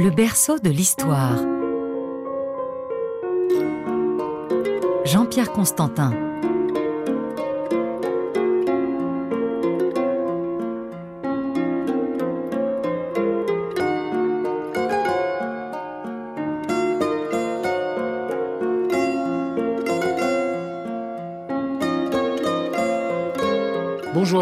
Le berceau de l'histoire. Jean-Pierre Constantin.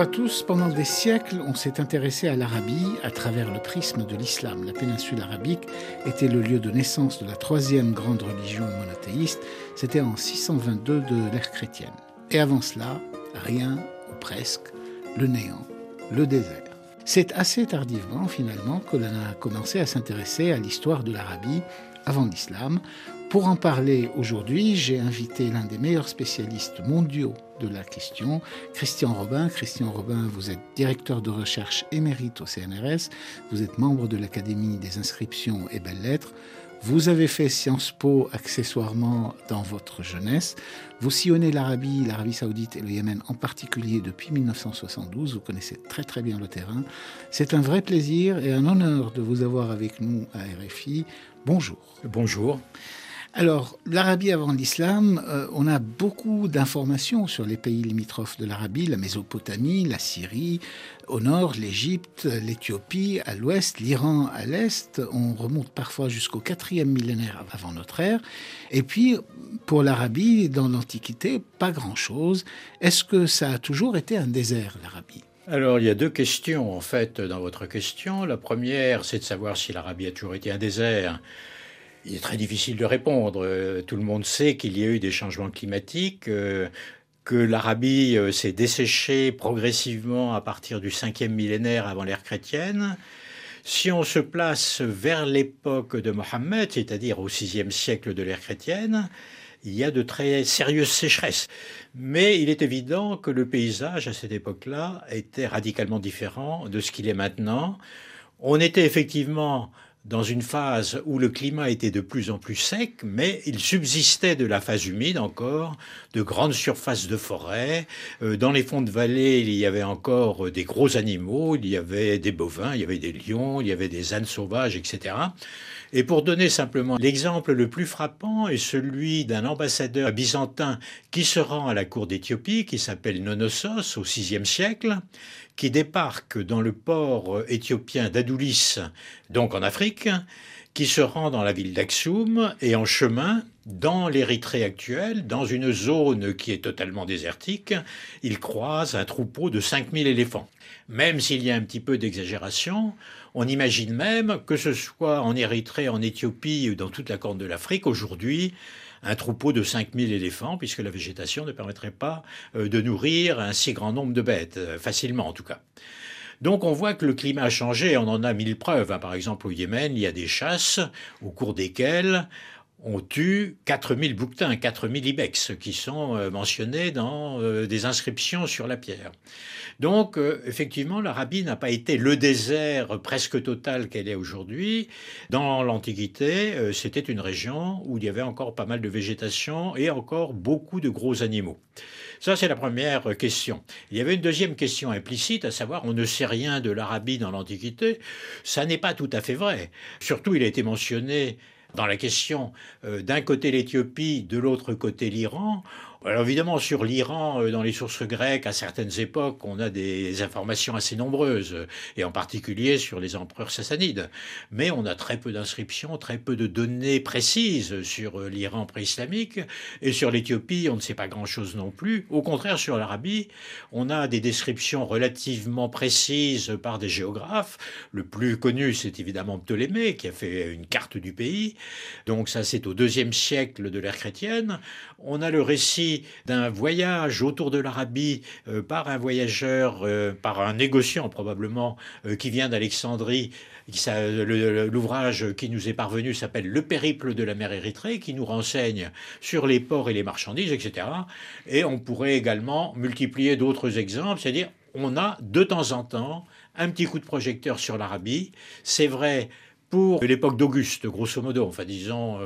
Tous. Pendant des siècles, on s'est intéressé à l'Arabie à travers le prisme de l'islam. La péninsule arabique était le lieu de naissance de la troisième grande religion monothéiste. C'était en 622 de l'ère chrétienne. Et avant cela, rien ou presque, le néant, le désert. C'est assez tardivement, finalement, que l'on a commencé à s'intéresser à l'histoire de l'Arabie avant l'islam. Pour en parler aujourd'hui, j'ai invité l'un des meilleurs spécialistes mondiaux de la question, Christian Robin. Christian Robin, vous êtes directeur de recherche émérite au CNRS, vous êtes membre de l'Académie des inscriptions et belles-lettres, vous avez fait Sciences Po accessoirement dans votre jeunesse. Vous sillonnez l'Arabie, l'Arabie saoudite et le Yémen en particulier depuis 1972. Vous connaissez très très bien le terrain. C'est un vrai plaisir et un honneur de vous avoir avec nous à RFI. Bonjour. Bonjour. Alors, l'Arabie avant l'islam, euh, on a beaucoup d'informations sur les pays limitrophes de l'Arabie, la Mésopotamie, la Syrie, au nord, l'Égypte, l'Éthiopie, à l'ouest, l'Iran à l'est. On remonte parfois jusqu'au quatrième millénaire avant notre ère. Et puis, pour l'Arabie, dans l'Antiquité, pas grand-chose. Est-ce que ça a toujours été un désert, l'Arabie? Alors, il y a deux questions, en fait, dans votre question. La première, c'est de savoir si l'Arabie a toujours été un désert. Il est très difficile de répondre. Euh, tout le monde sait qu'il y a eu des changements climatiques, euh, que l'Arabie euh, s'est desséchée progressivement à partir du cinquième millénaire avant l'ère chrétienne. Si on se place vers l'époque de Mohammed, c'est-à-dire au sixième siècle de l'ère chrétienne, il y a de très sérieuses sécheresses. Mais il est évident que le paysage à cette époque-là était radicalement différent de ce qu'il est maintenant. On était effectivement dans une phase où le climat était de plus en plus sec, mais il subsistait de la phase humide encore, de grandes surfaces de forêt. Euh, dans les fonds de vallée, il y avait encore des gros animaux, il y avait des bovins, il y avait des lions, il y avait des ânes sauvages, etc. Et pour donner simplement l'exemple le plus frappant est celui d'un ambassadeur byzantin qui se rend à la cour d'Éthiopie, qui s'appelle Nonossos au VIe siècle, qui débarque dans le port éthiopien d'Adoulis, donc en Afrique, qui se rend dans la ville d'Axoum et en chemin, dans l'Érythrée actuelle, dans une zone qui est totalement désertique, il croise un troupeau de 5000 éléphants. Même s'il y a un petit peu d'exagération, on imagine même que ce soit en Érythrée, en Éthiopie ou dans toute la corne de l'Afrique, aujourd'hui, un troupeau de 5000 éléphants, puisque la végétation ne permettrait pas euh, de nourrir un si grand nombre de bêtes, euh, facilement en tout cas. Donc on voit que le climat a changé, on en a mille preuves. Hein. Par exemple au Yémen, il y a des chasses au cours desquelles on tue 4000 bouquetins, 4000 ibex, qui sont euh, mentionnés dans euh, des inscriptions sur la pierre. Donc, euh, effectivement, l'Arabie n'a pas été le désert presque total qu'elle est aujourd'hui. Dans l'Antiquité, c'était une région où il y avait encore pas mal de végétation et encore beaucoup de gros animaux. Ça, c'est la première question. Il y avait une deuxième question implicite, à savoir, on ne sait rien de l'Arabie dans l'Antiquité. Ça n'est pas tout à fait vrai. Surtout, il a été mentionné dans la question euh, d'un côté l'Éthiopie, de l'autre côté l'Iran, alors évidemment, sur l'Iran, euh, dans les sources grecques, à certaines époques, on a des informations assez nombreuses, et en particulier sur les empereurs sassanides. Mais on a très peu d'inscriptions, très peu de données précises sur euh, l'Iran pré-islamique, et sur l'Éthiopie, on ne sait pas grand-chose non plus. Au contraire, sur l'Arabie, on a des descriptions relativement précises par des géographes. Le plus connu, c'est évidemment Ptolémée, qui a fait une carte du pays. Donc ça, c'est au deuxième siècle de l'ère chrétienne. On a le récit d'un voyage autour de l'Arabie euh, par un voyageur, euh, par un négociant probablement, euh, qui vient d'Alexandrie. L'ouvrage qui nous est parvenu s'appelle Le périple de la mer Érythrée, qui nous renseigne sur les ports et les marchandises, etc. Et on pourrait également multiplier d'autres exemples, c'est-à-dire on a de temps en temps un petit coup de projecteur sur l'Arabie. C'est vrai pour l'époque d'Auguste, grosso modo, enfin disons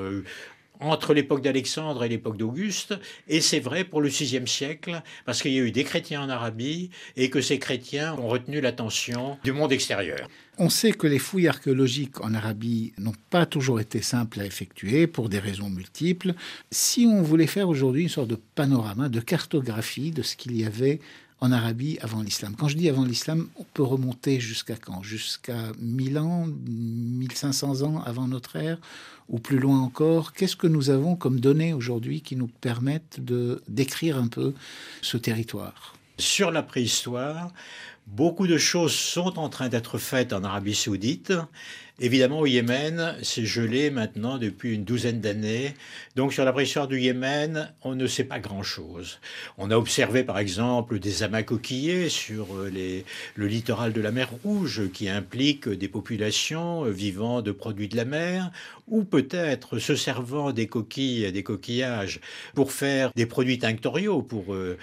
entre l'époque d'Alexandre et l'époque d'Auguste, et c'est vrai pour le VIe siècle, parce qu'il y a eu des chrétiens en Arabie, et que ces chrétiens ont retenu l'attention du monde extérieur. On sait que les fouilles archéologiques en Arabie n'ont pas toujours été simples à effectuer pour des raisons multiples. Si on voulait faire aujourd'hui une sorte de panorama, de cartographie de ce qu'il y avait en Arabie avant l'islam. Quand je dis avant l'islam, on peut remonter jusqu'à quand? Jusqu'à 1000 ans, 1500 ans avant notre ère, ou plus loin encore? Qu'est-ce que nous avons comme données aujourd'hui qui nous permettent de décrire un peu ce territoire? Sur la préhistoire, beaucoup de choses sont en train d'être faites en Arabie saoudite Évidemment, au Yémen, c'est gelé maintenant depuis une douzaine d'années. Donc, sur la préhistoire du Yémen, on ne sait pas grand-chose. On a observé, par exemple, des amas coquillés sur euh, le littoral de la mer Rouge, qui implique des populations euh, vivant de produits de la mer, ou peut-être se servant des coquilles, des coquillages, pour faire des produits tinctoriaux, pour euh,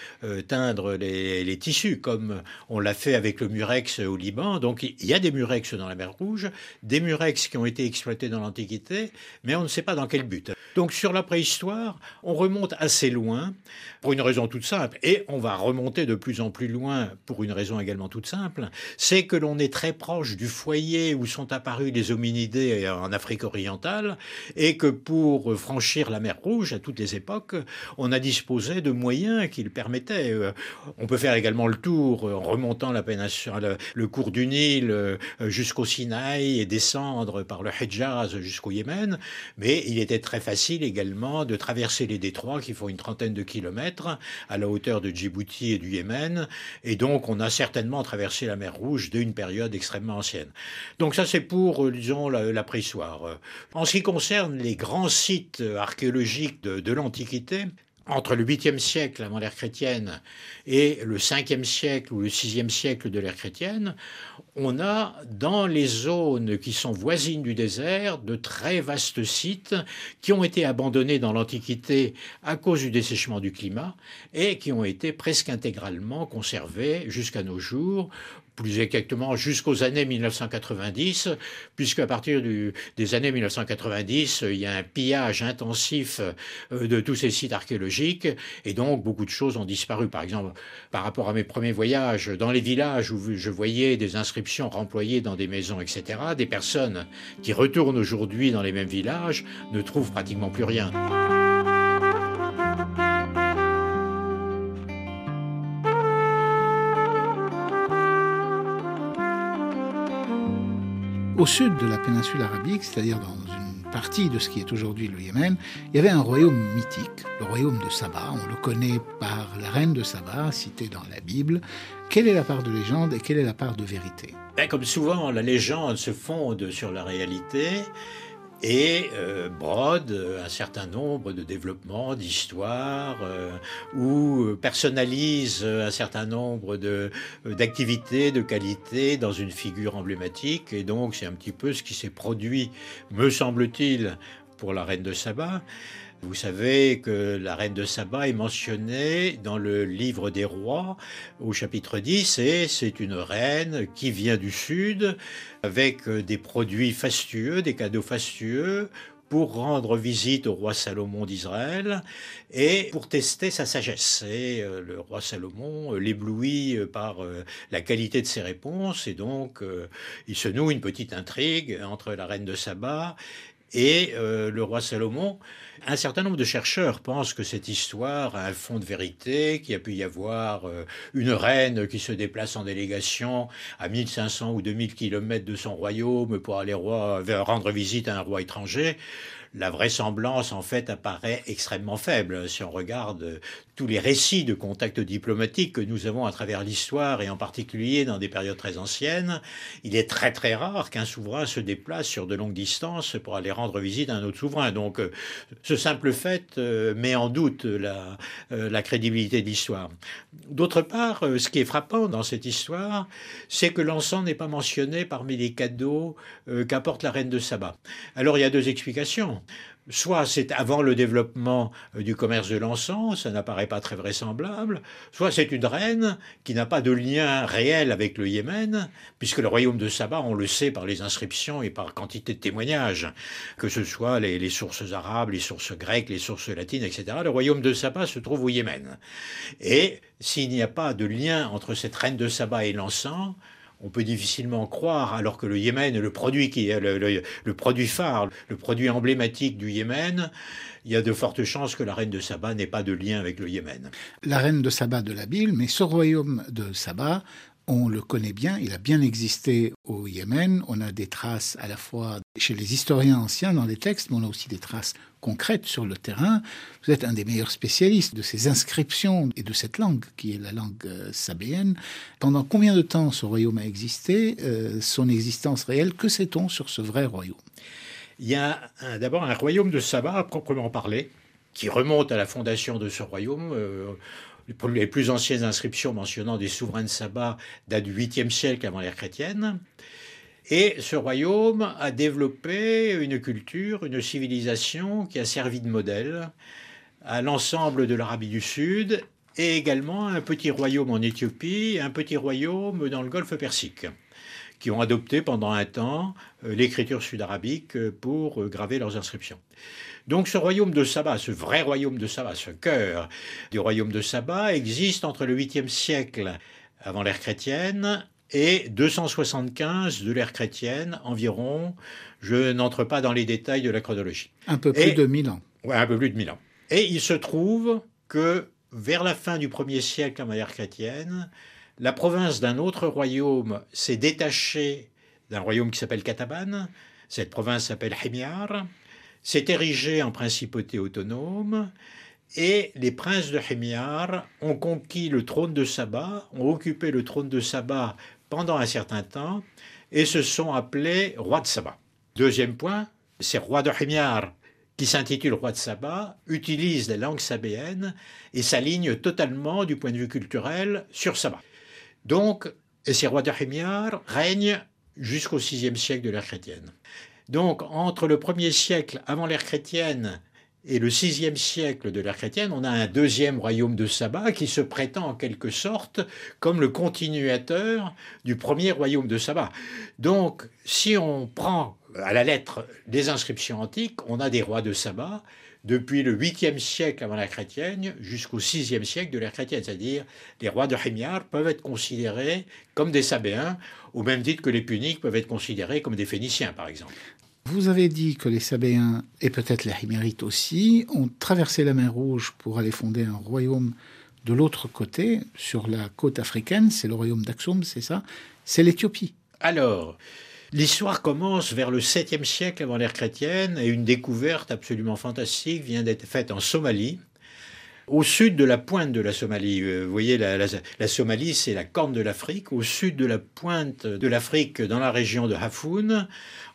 teindre les, les, tissus, comme on l'a fait avec le murex au Liban. Donc, il y a des murex dans la mer Rouge, des murex qui ont été exploités dans l'Antiquité, mais on ne sait pas dans quel but. Donc sur la préhistoire, on remonte assez loin pour une raison toute simple, et on va remonter de plus en plus loin pour une raison également toute simple, c'est que l'on est très proche du foyer où sont apparus les hominidés en Afrique orientale, et que pour franchir la mer Rouge à toutes les époques, on a disposé de moyens qui le permettaient. Euh, on peut faire également le tour en remontant la péninsule, le cours du Nil euh, jusqu'au Sinaï et descendre par le Hejaz jusqu'au Yémen, mais il était très facile également de traverser les détroits qui font une trentaine de kilomètres à la hauteur de Djibouti et du Yémen. Et donc, on a certainement traversé la mer Rouge d'une période extrêmement ancienne. Donc ça, c'est pour, euh, disons, la, la préhistoire. En ce qui concerne les grands sites archéologiques de, de l'Antiquité, entre le 8e siècle avant l'ère chrétienne et le 5e siècle ou le 6e siècle de l'ère chrétienne, on a dans les zones qui sont voisines du désert de très vastes sites qui ont été abandonnés dans l'Antiquité à cause du dessèchement du climat et qui ont été presque intégralement conservés jusqu'à nos jours plus exactement jusqu'aux années 1990, puisque à partir des années 1990, il y a un pillage intensif euh, de tous ces sites archéologiques, et donc beaucoup de choses ont disparu. Par exemple, par rapport à mes premiers voyages, dans les villages où je voyais des inscriptions remployées dans des maisons, etc., des personnes qui retournent aujourd'hui dans les mêmes villages ne trouvent pratiquement plus rien. Au sud de la péninsule arabique, c'est-à-dire dans une partie de ce qui est aujourd'hui le Yémen, il y avait un royaume mythique, le royaume de Saba. On le connaît par la reine de Saba, citée dans la Bible. Quelle est la part de légende et quelle est la part de vérité? Ben, Comme souvent, la légende se fonde sur la réalité et euh, brode un certain nombre de développements, d'histoires, euh, ou personnalise un certain nombre d'activités, de qualités dans une figure emblématique. Et donc c'est un petit peu ce qui s'est produit, me semble-t-il, pour la reine de Saba. Vous savez que la reine de Saba est mentionnée dans le livre des rois au chapitre 10 et c'est une reine qui vient du sud avec des produits fastueux, des cadeaux fastueux pour rendre visite au roi Salomon d'Israël et pour tester sa sagesse. Et euh, le roi Salomon euh, l'éblouit euh, par la qualité de ses réponses et donc il se noue une petite intrigue entre la reine de Saba et le roi Salomon. Un certain nombre de chercheurs pensent que cette histoire a un fond de vérité, qu'il y a pu y avoir euh, une reine qui se déplace en délégation à 1500 ou 2000 kilomètres de son royaume pour aller rendre visite à un roi étranger la vraisemblance en fait apparaît extrêmement faible si on regarde tous les récits de contacts diplomatiques que nous avons à travers l'histoire et en particulier dans des périodes très anciennes. Il est très très rare qu'un souverain se déplace sur de longues distances pour aller rendre visite à un autre souverain. Donc euh, ce simple fait euh, met en doute la, euh, la crédibilité de l'histoire. D'autre part, ce qui est frappant dans cette histoire, c'est que l'encens n'est pas mentionné parmi les cadeaux qu'apporte la reine de Saba. Alors il y a deux explications. Soit c'est avant le développement euh, du commerce de l'encens, ça n'apparaît pas très vraisemblable, soit c'est une reine qui n'a pas de lien réel avec le Yémen, puisque le royaume de Saba, on le sait par les inscriptions et par quantité de témoignages, que ce soit les, sources arabes, les sources grecques, les sources latines, etc. Le royaume de Saba se trouve au Yémen. Et s'il n'y a pas de lien entre cette reine de Saba et l'encens, on peut difficilement croire, alors que le Yémen est le produit, qui le, produit phare, le produit emblématique du Yémen, il y a de fortes chances que la reine de Saba n'ait pas de lien avec le Yémen. La reine de Saba de la Bible, mais ce royaume de Saba on le connaît bien, il a bien existé au Yémen. On a des traces à la fois chez les historiens anciens dans les textes, mais on a aussi des traces concrètes sur le terrain. Vous êtes un des meilleurs spécialistes de ces inscriptions et de cette langue, qui est la langue euh, sabéenne. Pendant combien de temps ce royaume a existé euh, Son existence réelle, que sait-on sur ce vrai royaume? Il y a d'abord un royaume de Saba à proprement parler, qui remonte à la fondation de ce royaume. Euh, les plus anciennes inscriptions mentionnant des souverains de Saba datent du 8e siècle avant l'ère chrétienne. Et ce royaume a développé une culture, une civilisation qui a servi de modèle à l'ensemble de l'Arabie du Sud et également un petit royaume en Éthiopie, un petit royaume dans le golfe Persique, qui ont adopté pendant un temps euh, l'écriture sud-arabique pour euh, graver leurs inscriptions. Donc ce royaume de Saba, ce vrai royaume de Saba, ce cœur du royaume de Saba existe entre le 8e siècle avant l'ère chrétienne et 275 de l'ère chrétienne environ. Je n'entre pas dans les détails de la chronologie. Un peu plus de 1000 ans. Oui, un peu plus de 1000 ans. Et il se trouve que vers la fin du 1er siècle avant l'ère chrétienne, la province d'un autre royaume s'est détachée d'un royaume qui s'appelle Kataban. Cette province s'appelle Himyar s'est érigé en principauté autonome et les princes de Himyar ont conquis le trône de Saba, ont occupé le trône de Saba pendant un certain temps et se sont appelés rois de Saba. Deuxième point, ces rois de Himyar qui s'intitulent rois de Saba utilisent la langue sabéenne et s'alignent totalement du point de vue culturel sur Saba. Donc, ces rois de règnent jusqu'au VIe siècle de l'ère chrétienne. Donc, entre le premier siècle avant l'ère chrétienne et le sixième siècle de l'ère chrétienne, on a un deuxième royaume de Saba qui se prétend en quelque sorte comme le continuateur du premier royaume de Saba. Donc, si on prend à la lettre des inscriptions antiques, on a des rois de Saba depuis le 8e siècle avant la chrétienne jusqu'au 6e siècle de l'ère chrétienne. C'est-à-dire, les rois de Himyar peuvent être considérés comme des Sabéens, au même titre que les Puniques peuvent être considérés comme des Phéniciens, par exemple. Vous avez dit que les Sabéens, et peut-être les Himérites aussi, ont traversé la mer Rouge pour aller fonder un royaume de l'autre côté, sur la côte africaine, c'est le royaume d'Aksum, c'est ça? C'est l'Éthiopie. Alors, l'histoire commence vers le 7e siècle avant l'ère chrétienne, et une découverte absolument fantastique vient d'être faite en Somalie, au sud de la pointe de la Somalie. Euh, vous voyez, la, Somalie, c'est la corne de l'Afrique. Au sud de la pointe de l'Afrique, dans la région de Hafoun,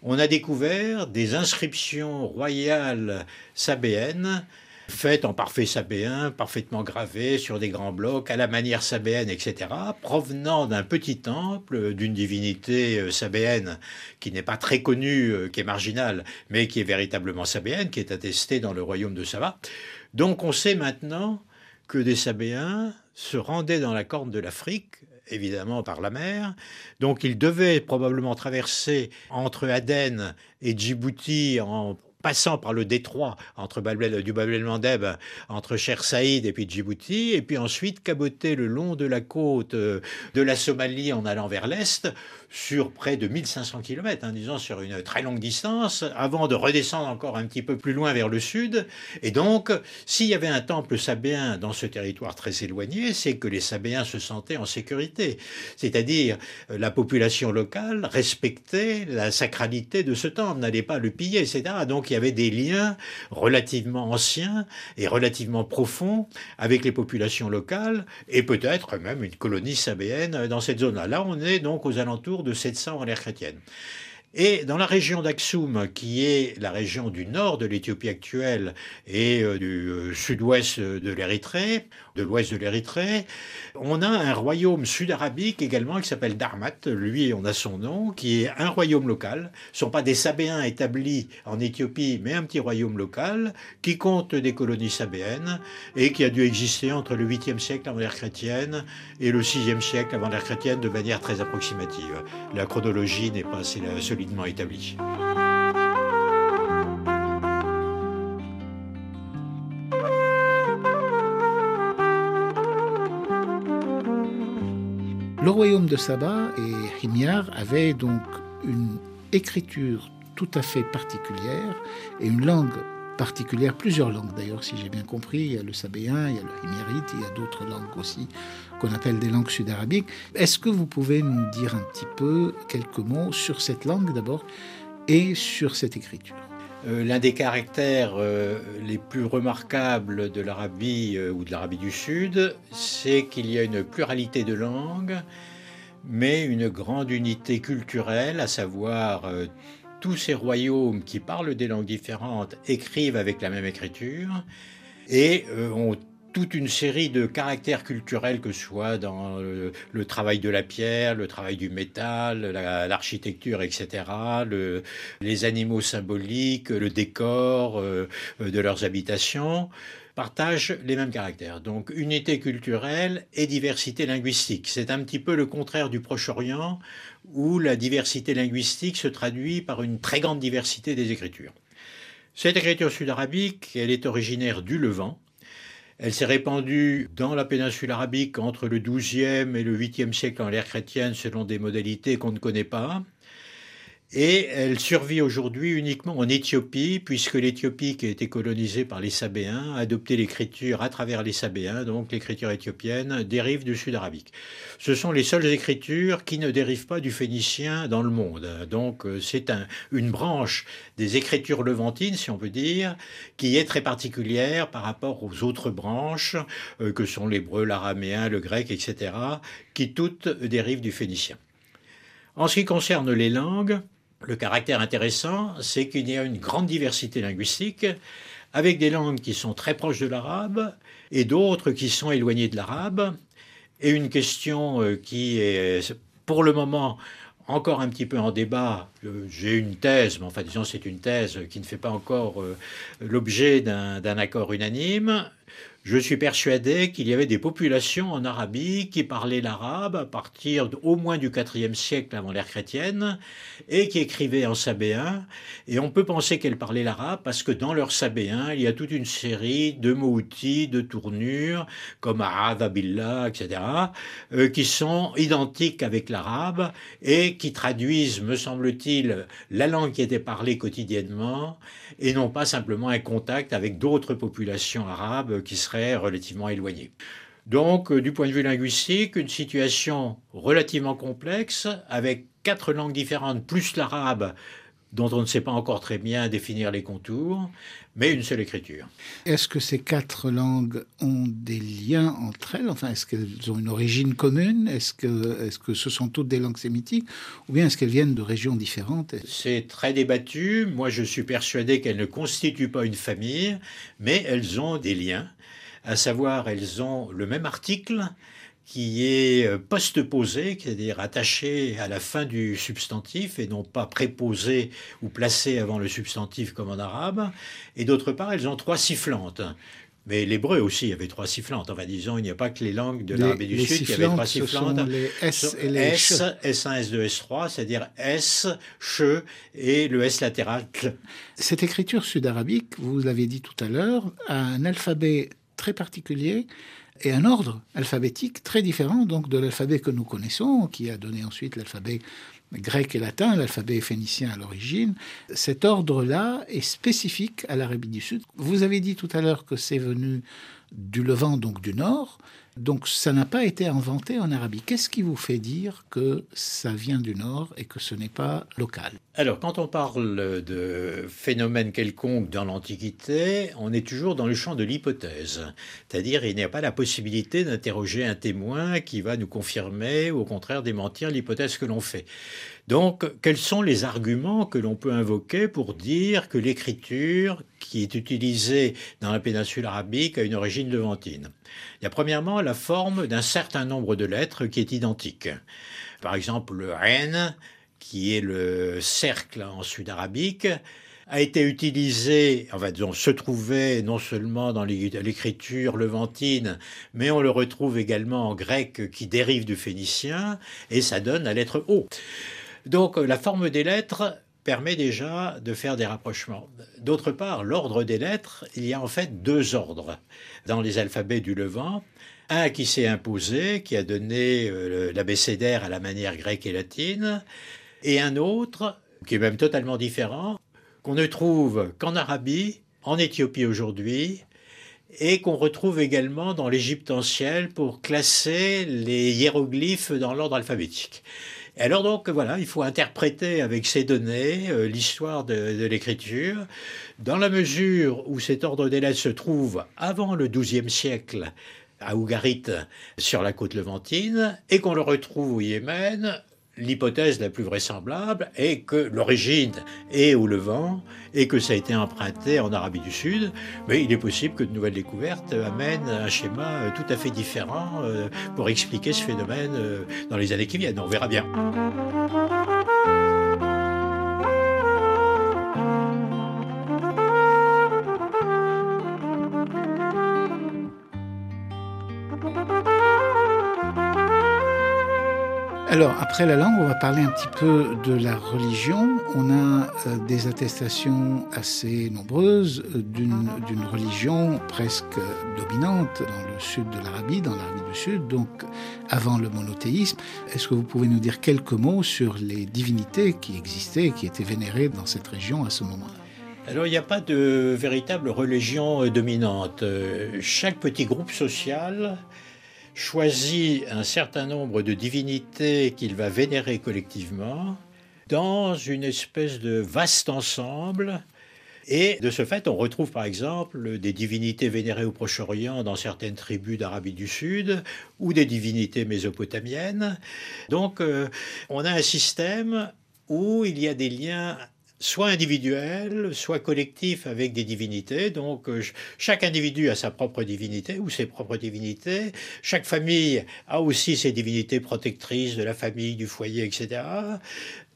on a découvert des inscriptions royales sabéennes faites en parfait sabéen, parfaitement gravées sur des grands blocs, à la manière sabéenne, etc., provenant d'un petit temple d'une divinité euh, sabéenne qui n'est pas très connue, euh, qui est marginale, mais qui est véritablement sabéenne, qui est attestée dans le royaume de Saba. Donc on sait maintenant que des Sabéens se rendaient dans la corne de l'Afrique, évidemment par la mer. Donc ils devaient probablement traverser entre Aden et Djibouti en passant par le détroit entre du Bab el-Mandeb, entre Cher Saïd et puis Djibouti, et puis ensuite caboter le long de la côte euh, de la Somalie en allant vers l'est, sur près de 1500 km, hein, disons sur une très longue distance, avant de redescendre encore un petit peu plus loin vers le sud. Et donc, s'il y avait un temple sabéen dans ce territoire très éloigné, c'est que les Sabéens se sentaient en sécurité. C'est-à-dire, euh, la population locale respectait la sacralité de ce temple, n'allait pas le piller, etc. Donc, il y avait des liens relativement anciens et relativement profonds avec les populations locales et peut-être même une colonie sabéenne dans cette zone-là. Là, on est donc aux alentours de 700 en l'ère chrétienne. Et dans la région d'Aksum, qui est la région du nord de l'Éthiopie actuelle et euh, du euh, sud-ouest de l'Érythrée, de l'ouest de l'Érythrée. On a un royaume sud-arabique également qui s'appelle Darmat, lui on a son nom, qui est un royaume local. Ce ne sont pas des Sabéens établis en Éthiopie, mais un petit royaume local qui compte des colonies sabéennes et qui a dû exister entre le 8e siècle avant l'ère chrétienne et le 6e siècle avant l'ère chrétienne de manière très approximative. La chronologie n'est pas assez solidement établie. Le royaume de Saba et Himyar avaient donc une écriture tout à fait particulière et une langue particulière, plusieurs langues d'ailleurs, si j'ai bien compris. Il y a le sabéen, il y a le himyarite, il y a d'autres langues aussi qu'on appelle des langues sud-arabiques. Est-ce que vous pouvez nous dire un petit peu quelques mots sur cette langue d'abord et sur cette écriture? L'un des caractères euh, les plus remarquables de l'Arabie euh, ou de l'Arabie du Sud, c'est qu'il y a une pluralité de langues, mais une grande unité culturelle, à savoir tous ces royaumes qui parlent des langues différentes écrivent avec la même écriture et ont toute une série de caractères culturels, que ce soit dans le, travail de la pierre, le travail du métal, l'architecture, etc., les animaux symboliques, le décor euh, de leurs habitations partagent les mêmes caractères. Donc unité culturelle et diversité linguistique. C'est un petit peu le contraire du Proche-Orient, où la diversité linguistique se traduit par une très grande diversité des écritures. Cette écriture sud-arabique, elle est originaire du Levant, elle s'est répandue dans la péninsule arabique entre le XIIe et le 8e siècle en l'ère chrétienne selon des modalités qu'on ne connaît pas. Et elle survit aujourd'hui uniquement en Éthiopie, puisque l'Éthiopie, qui a été colonisée par les Sabéens, a adopté l'écriture à travers les Sabéens, donc l'écriture éthiopienne dérive du sud arabique. Ce sont les seules écritures qui ne dérivent pas du phénicien dans le monde. Donc euh, c'est une branche des écritures levantines, si on peut dire, qui est très particulière par rapport aux autres branches, euh, que sont l'hébreu, l'araméen, le grec, etc., qui toutes dérivent du phénicien. En ce qui concerne les langues, le caractère intéressant, c'est qu'il y a une grande diversité linguistique, avec des langues qui sont très proches de l'arabe et d'autres qui sont éloignées de l'arabe. Et une question euh, qui est pour le moment encore un petit peu en débat. Euh, j'ai une thèse, mais enfin disons c'est une thèse qui ne fait pas encore euh, l'objet d'un accord unanime. Je suis persuadé qu'il y avait des populations en Arabie qui parlaient l'arabe à partir au moins du IVe siècle avant l'ère chrétienne et qui écrivaient en sabéen. Et on peut penser qu'elles parlaient l'arabe parce que dans leur sabéen, il y a toute une série de mots-outils, de tournures, comme A'adhabillah, etc., euh, qui sont identiques avec l'arabe et qui traduisent, me semble-t-il, la langue qui était parlée quotidiennement et non pas simplement un contact avec d'autres populations arabes qui seraient relativement éloignées. Donc, euh, du point de vue linguistique, une situation relativement complexe, avec quatre langues différentes, plus l'arabe, dont on ne sait pas encore très bien définir les contours, mais une seule écriture. Est-ce que ces quatre langues ont des liens entre elles? Enfin, est-ce qu'elles ont une origine commune? Est-ce que, est que ce sont toutes des langues sémitiques? Ou bien est-ce qu'elles viennent de régions différentes? C'est très débattu. Moi, je suis persuadé qu'elles ne constituent pas une famille, mais elles ont des liens. À savoir, elles ont le même article, qui est euh, postposé, c'est-à-dire attaché à la fin du substantif et non pas préposé ou placé avant le substantif comme en arabe. Et d'autre part, elles ont trois sifflantes. Mais l'hébreu aussi avait trois sifflantes. Enfin, disons, il n'y a pas que les langues de l'Arabie du Sud qui avaient trois sifflantes. les S et les S, S1, S2, S3, c'est-à-dire S, CHE et le S latéral Cette écriture sud-arabique, vous l'avez dit tout à l'heure, a un alphabet très particulier et un ordre alphabétique très différent donc de l'alphabet que nous connaissons, qui a donné ensuite l'alphabet grec et latin, l'alphabet phénicien à l'origine. Cet ordre-là est spécifique à l'Arabie du Sud. Vous avez dit tout à l'heure que c'est venu du Levant, donc du Nord. Donc ça n'a pas été inventé en Arabie. Qu'est-ce qui vous fait dire que ça vient du Nord et que ce n'est pas local? Alors quand on parle de phénomène quelconque dans l'Antiquité, on est toujours dans le champ de l'hypothèse. C'est-à-dire il n'y a pas la possibilité d'interroger un témoin qui va nous confirmer ou au contraire démentir l'hypothèse que l'on fait. Donc, quels sont les arguments que l'on peut invoquer pour dire que l'écriture qui est utilisée dans la péninsule arabique a une origine levantine? Il y a premièrement la forme d'un certain nombre de lettres qui est identique. Par exemple, le N, qui est le cercle en sud-arabique, a été utilisé, en fait, on se trouvait non seulement dans l'écriture levantine, mais on le retrouve également en grec qui dérive du phénicien, et ça donne la lettre O. Donc la forme des lettres permet déjà de faire des rapprochements. D'autre part, l'ordre des lettres, il y a en fait deux ordres dans les alphabets du Levant. Un qui s'est imposé, qui a donné euh, l'abécédaire à la manière grecque et latine, et un autre qui est même totalement différent, qu'on ne trouve qu'en Arabie, en Éthiopie aujourd'hui, et qu'on retrouve également dans l'Égypte ancienne pour classer les hiéroglyphes dans l'ordre alphabétique. Alors donc voilà, il faut interpréter avec ces données euh, l'histoire de, l'écriture, dans la mesure où cet ordre des lettres se trouve avant le XIIe siècle à Ougarit sur la côte levantine et qu'on le retrouve au Yémen l'hypothèse la plus vraisemblable est que l'origine est au Levant et que ça a été emprunté en Arabie du Sud, mais il est possible que de nouvelles découvertes amènent un schéma tout à fait différent euh, pour expliquer ce phénomène euh, dans les années qui viennent. On verra bien. Alors, après la langue, on va parler un petit peu de la religion. On a euh, des attestations assez nombreuses euh, d'une religion presque dominante dans le sud de l'Arabie, dans l'Arabie du Sud, donc avant le monothéisme. Est-ce que vous pouvez nous dire quelques mots sur les divinités qui existaient, qui étaient vénérées dans cette région à ce moment-là? Alors il n'y a pas de véritable religion euh, dominante. Chaque petit groupe social choisit un certain nombre de divinités qu'il va vénérer collectivement dans une espèce de vaste ensemble. Et de ce fait, on retrouve par exemple des divinités vénérées au Proche-Orient dans certaines tribus d'Arabie du Sud ou des divinités mésopotamiennes. Donc euh, on a un système où il y a des liens soit individuel, soit collectif avec des divinités. Donc euh, chaque individu a sa propre divinité ou ses propres divinités. Chaque famille a aussi ses divinités protectrices de la famille, du foyer, etc.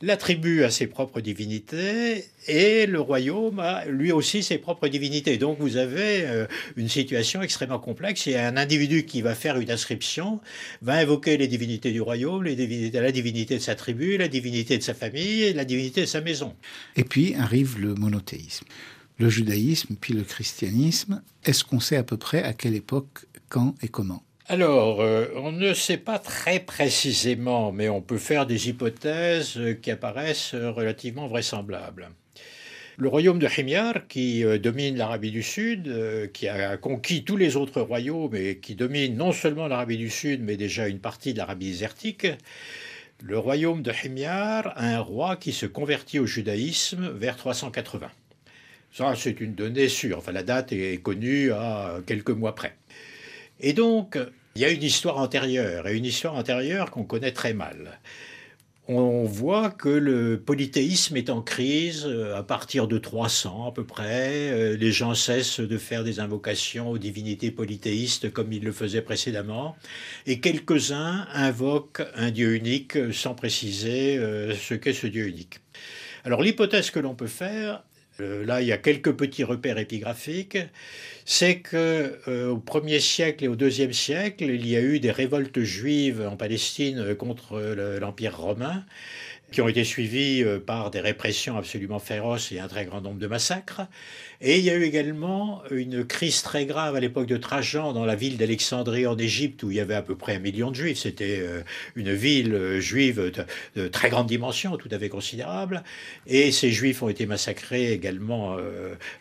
La tribu a ses propres divinités et le royaume a lui aussi ses propres divinités. Donc vous avez euh, une situation extrêmement complexe. A un individu qui va faire une inscription, va invoquer les divinités du royaume, les divinités, la divinité de sa tribu, la divinité de sa famille et la divinité de sa maison. Et puis arrive le monothéisme. Le judaïsme, puis le christianisme. Est-ce qu'on sait à peu près à quelle époque, quand et comment? Alors, euh, on ne sait pas très précisément, mais on peut faire des hypothèses qui apparaissent relativement vraisemblables. Le royaume de Himyar, qui euh, domine l'Arabie du Sud, euh, qui a conquis tous les autres royaumes et qui domine non seulement l'Arabie du Sud, mais déjà une partie de l'Arabie désertique, le royaume de Himyar a un roi qui se convertit au judaïsme vers 380. Ça, c'est une donnée sûre. Enfin, la date est connue à quelques mois près. Et donc, il y a une histoire antérieure, et une histoire antérieure qu'on connaît très mal. On voit que le polythéisme est en crise euh, à partir de 300 à peu près. Euh, les gens cessent de faire des invocations aux divinités polythéistes comme ils le faisaient précédemment. Et quelques-uns invoquent un Dieu unique sans préciser euh, ce qu'est ce Dieu unique. Alors l'hypothèse que l'on peut faire, euh, là, il y a quelques petits repères épigraphiques. C'est que euh, au 1er siècle et au 2e siècle, il y a eu des révoltes juives en Palestine contre l'Empire romain qui ont été suivis euh, par des répressions absolument féroces et un très grand nombre de massacres. Et il y a eu également une crise très grave à l'époque de Trajan dans la ville d'Alexandrie en Égypte où il y avait à peu près un million de juifs. C'était euh, une ville euh, juive de, très grande dimension, tout à fait considérable. Et ces juifs ont été massacrés également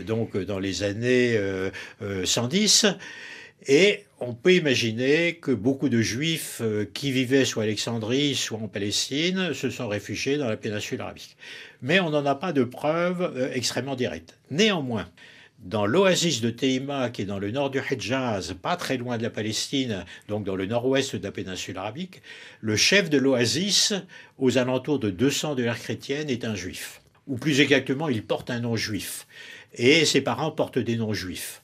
donc dans les années 110. Et on peut imaginer que beaucoup de juifs euh, qui vivaient soit à Alexandrie, soit en Palestine, se sont réfugiés dans la péninsule arabique. Mais on n'en a pas de preuves euh, extrêmement directes. Néanmoins, dans l'oasis de Teima, qui est dans le nord du Hejaz, pas très loin de la Palestine, donc dans le nord-ouest de la péninsule arabique, le chef de l'oasis, aux alentours de 200 de l'ère chrétienne, est un juif. Ou plus exactement, il porte un nom juif. Et ses parents portent des noms juifs.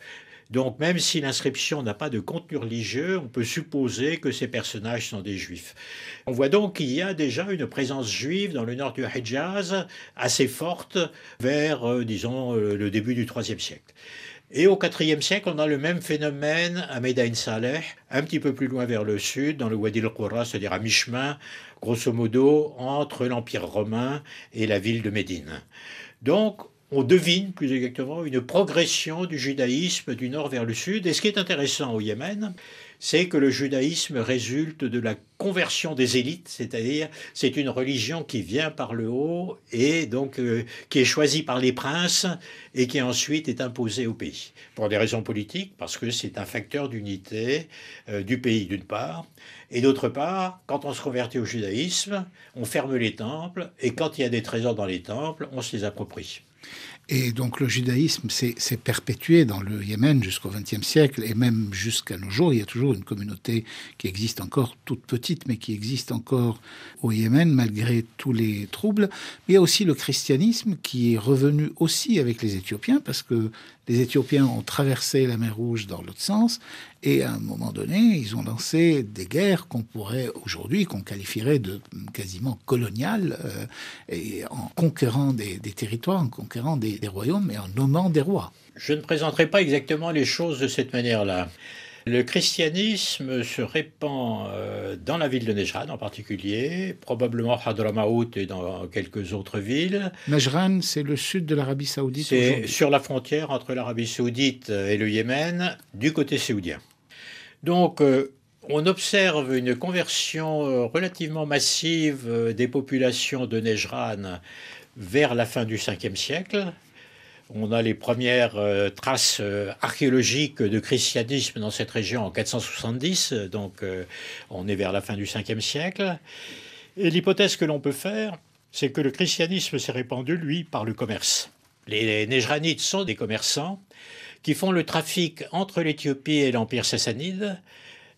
Donc même si l'inscription n'a pas de contenu religieux, on peut supposer que ces personnages sont des juifs. On voit donc qu'il y a déjà une présence juive dans le nord du Hejaz assez forte vers, euh, disons, euh, le début du IIIe siècle. Et au IVe siècle, on a le même phénomène à Medain Saleh, un petit peu plus loin vers le sud, dans le Wadi al-Qura, c'est-à-dire à mi-chemin, grosso modo, entre l'Empire romain et la ville de Médine. Donc, on devine plus exactement une progression du judaïsme du nord vers le sud. Et ce qui est intéressant au Yémen, c'est que le judaïsme résulte de la conversion des élites, c'est-à-dire c'est une religion qui vient par le haut et donc euh, qui est choisie par les princes et qui ensuite est imposée au pays. Pour des raisons politiques, parce que c'est un facteur d'unité euh, du pays d'une part, et d'autre part, quand on se convertit au judaïsme, on ferme les temples et quand il y a des trésors dans les temples, on se les approprie. Et donc le judaïsme s'est perpétué dans le Yémen jusqu'au XXe siècle et même jusqu'à nos jours. Il y a toujours une communauté qui existe encore, toute petite, mais qui existe encore au Yémen malgré tous les troubles. il y a aussi le christianisme qui est revenu aussi avec les Éthiopiens parce que les Éthiopiens ont traversé la mer Rouge dans l'autre sens et à un moment donné, ils ont lancé des guerres qu'on pourrait aujourd'hui, qu'on qualifierait de quasiment coloniales, euh, et en conquérant des, territoires, en conquérant des, des royaumes et en nommant des rois. Je ne présenterai pas exactement les choses de cette manière-là. Le christianisme se répand euh, dans la ville de Nejran en particulier, probablement Hadramaout et dans quelques autres villes. Nejran, c'est le sud de l'Arabie saoudite C'est sur la frontière entre l'Arabie saoudite et le Yémen, du côté saoudien. Donc, euh, on observe une conversion euh, relativement massive des populations de Nejran vers la fin du 5e siècle, on a les premières euh, traces euh, archéologiques de christianisme dans cette région en 470, donc euh, on est vers la fin du 5e siècle. Et l'hypothèse que l'on peut faire, c'est que le christianisme s'est répandu, lui, par le commerce. Les Néjranites sont des commerçants qui font le trafic entre l'Éthiopie et l'Empire sassanide,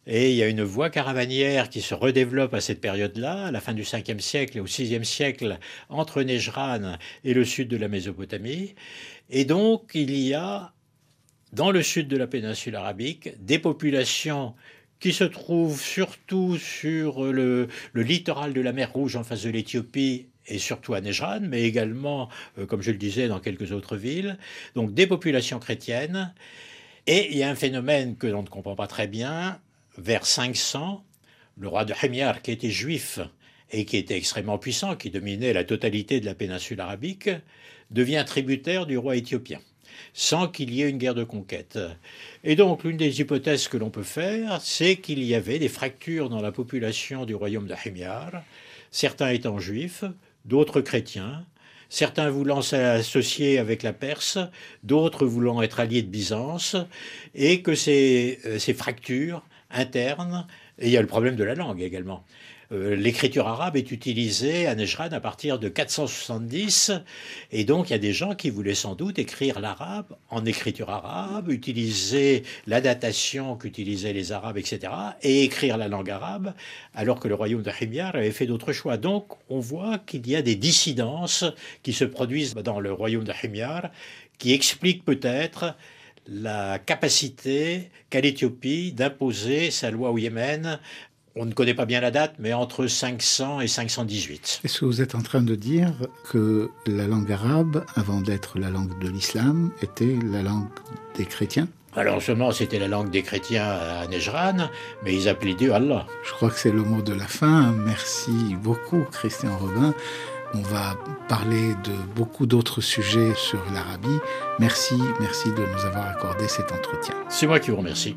et il y a une voie caravanière qui se redéveloppe à cette période-là, à la fin du 5e siècle et au 6e siècle, entre Nejran et le sud de la Mésopotamie. Et donc, il y a, dans le sud de la péninsule arabique, des populations qui se trouvent surtout sur le, littoral de la mer Rouge en face de l'Éthiopie et surtout à Nejran, mais également, euh, comme je le disais, dans quelques autres villes. Donc des populations chrétiennes. Et il y a un phénomène que l'on ne comprend pas très bien, vers 500, le roi de Hemyar, qui était juif et qui était extrêmement puissant, qui dominait la totalité de la péninsule arabique, devient tributaire du roi éthiopien, sans qu'il y ait une guerre de conquête. Et donc, l'une des hypothèses que l'on peut faire, c'est qu'il y avait des fractures dans la population du royaume de certains étant juifs, d'autres chrétiens, certains voulant s'associer avec la Perse, d'autres voulant être alliés de Byzance, et que ces, euh, ces fractures interne, et il y a le problème de la langue également. Euh, l'écriture arabe est utilisée à Nejran à partir de 470, et donc il y a des gens qui voulaient sans doute écrire l'arabe en écriture arabe, utiliser la datation qu'utilisaient les Arabes, etc., et écrire la langue arabe, alors que le royaume de Himyar avait fait d'autres choix. Donc on voit qu'il y a des dissidences qui se produisent dans le royaume de Himyar, qui expliquent peut-être la capacité qu'a l'Éthiopie d'imposer sa loi au Yémen. On ne connaît pas bien la date, mais entre 500 et 518. Est-ce que vous êtes en train de dire que la langue arabe, avant d'être la langue de l'islam, était la langue des chrétiens? Alors seulement c'était la langue des chrétiens à Nejran, mais ils appelaient Dieu Allah. Je crois que c'est le mot de la fin. Merci beaucoup Christian Robin. On va parler de beaucoup d'autres sujets sur l'Arabie. Merci, merci de nous avoir accordé cet entretien. C'est moi qui vous remercie.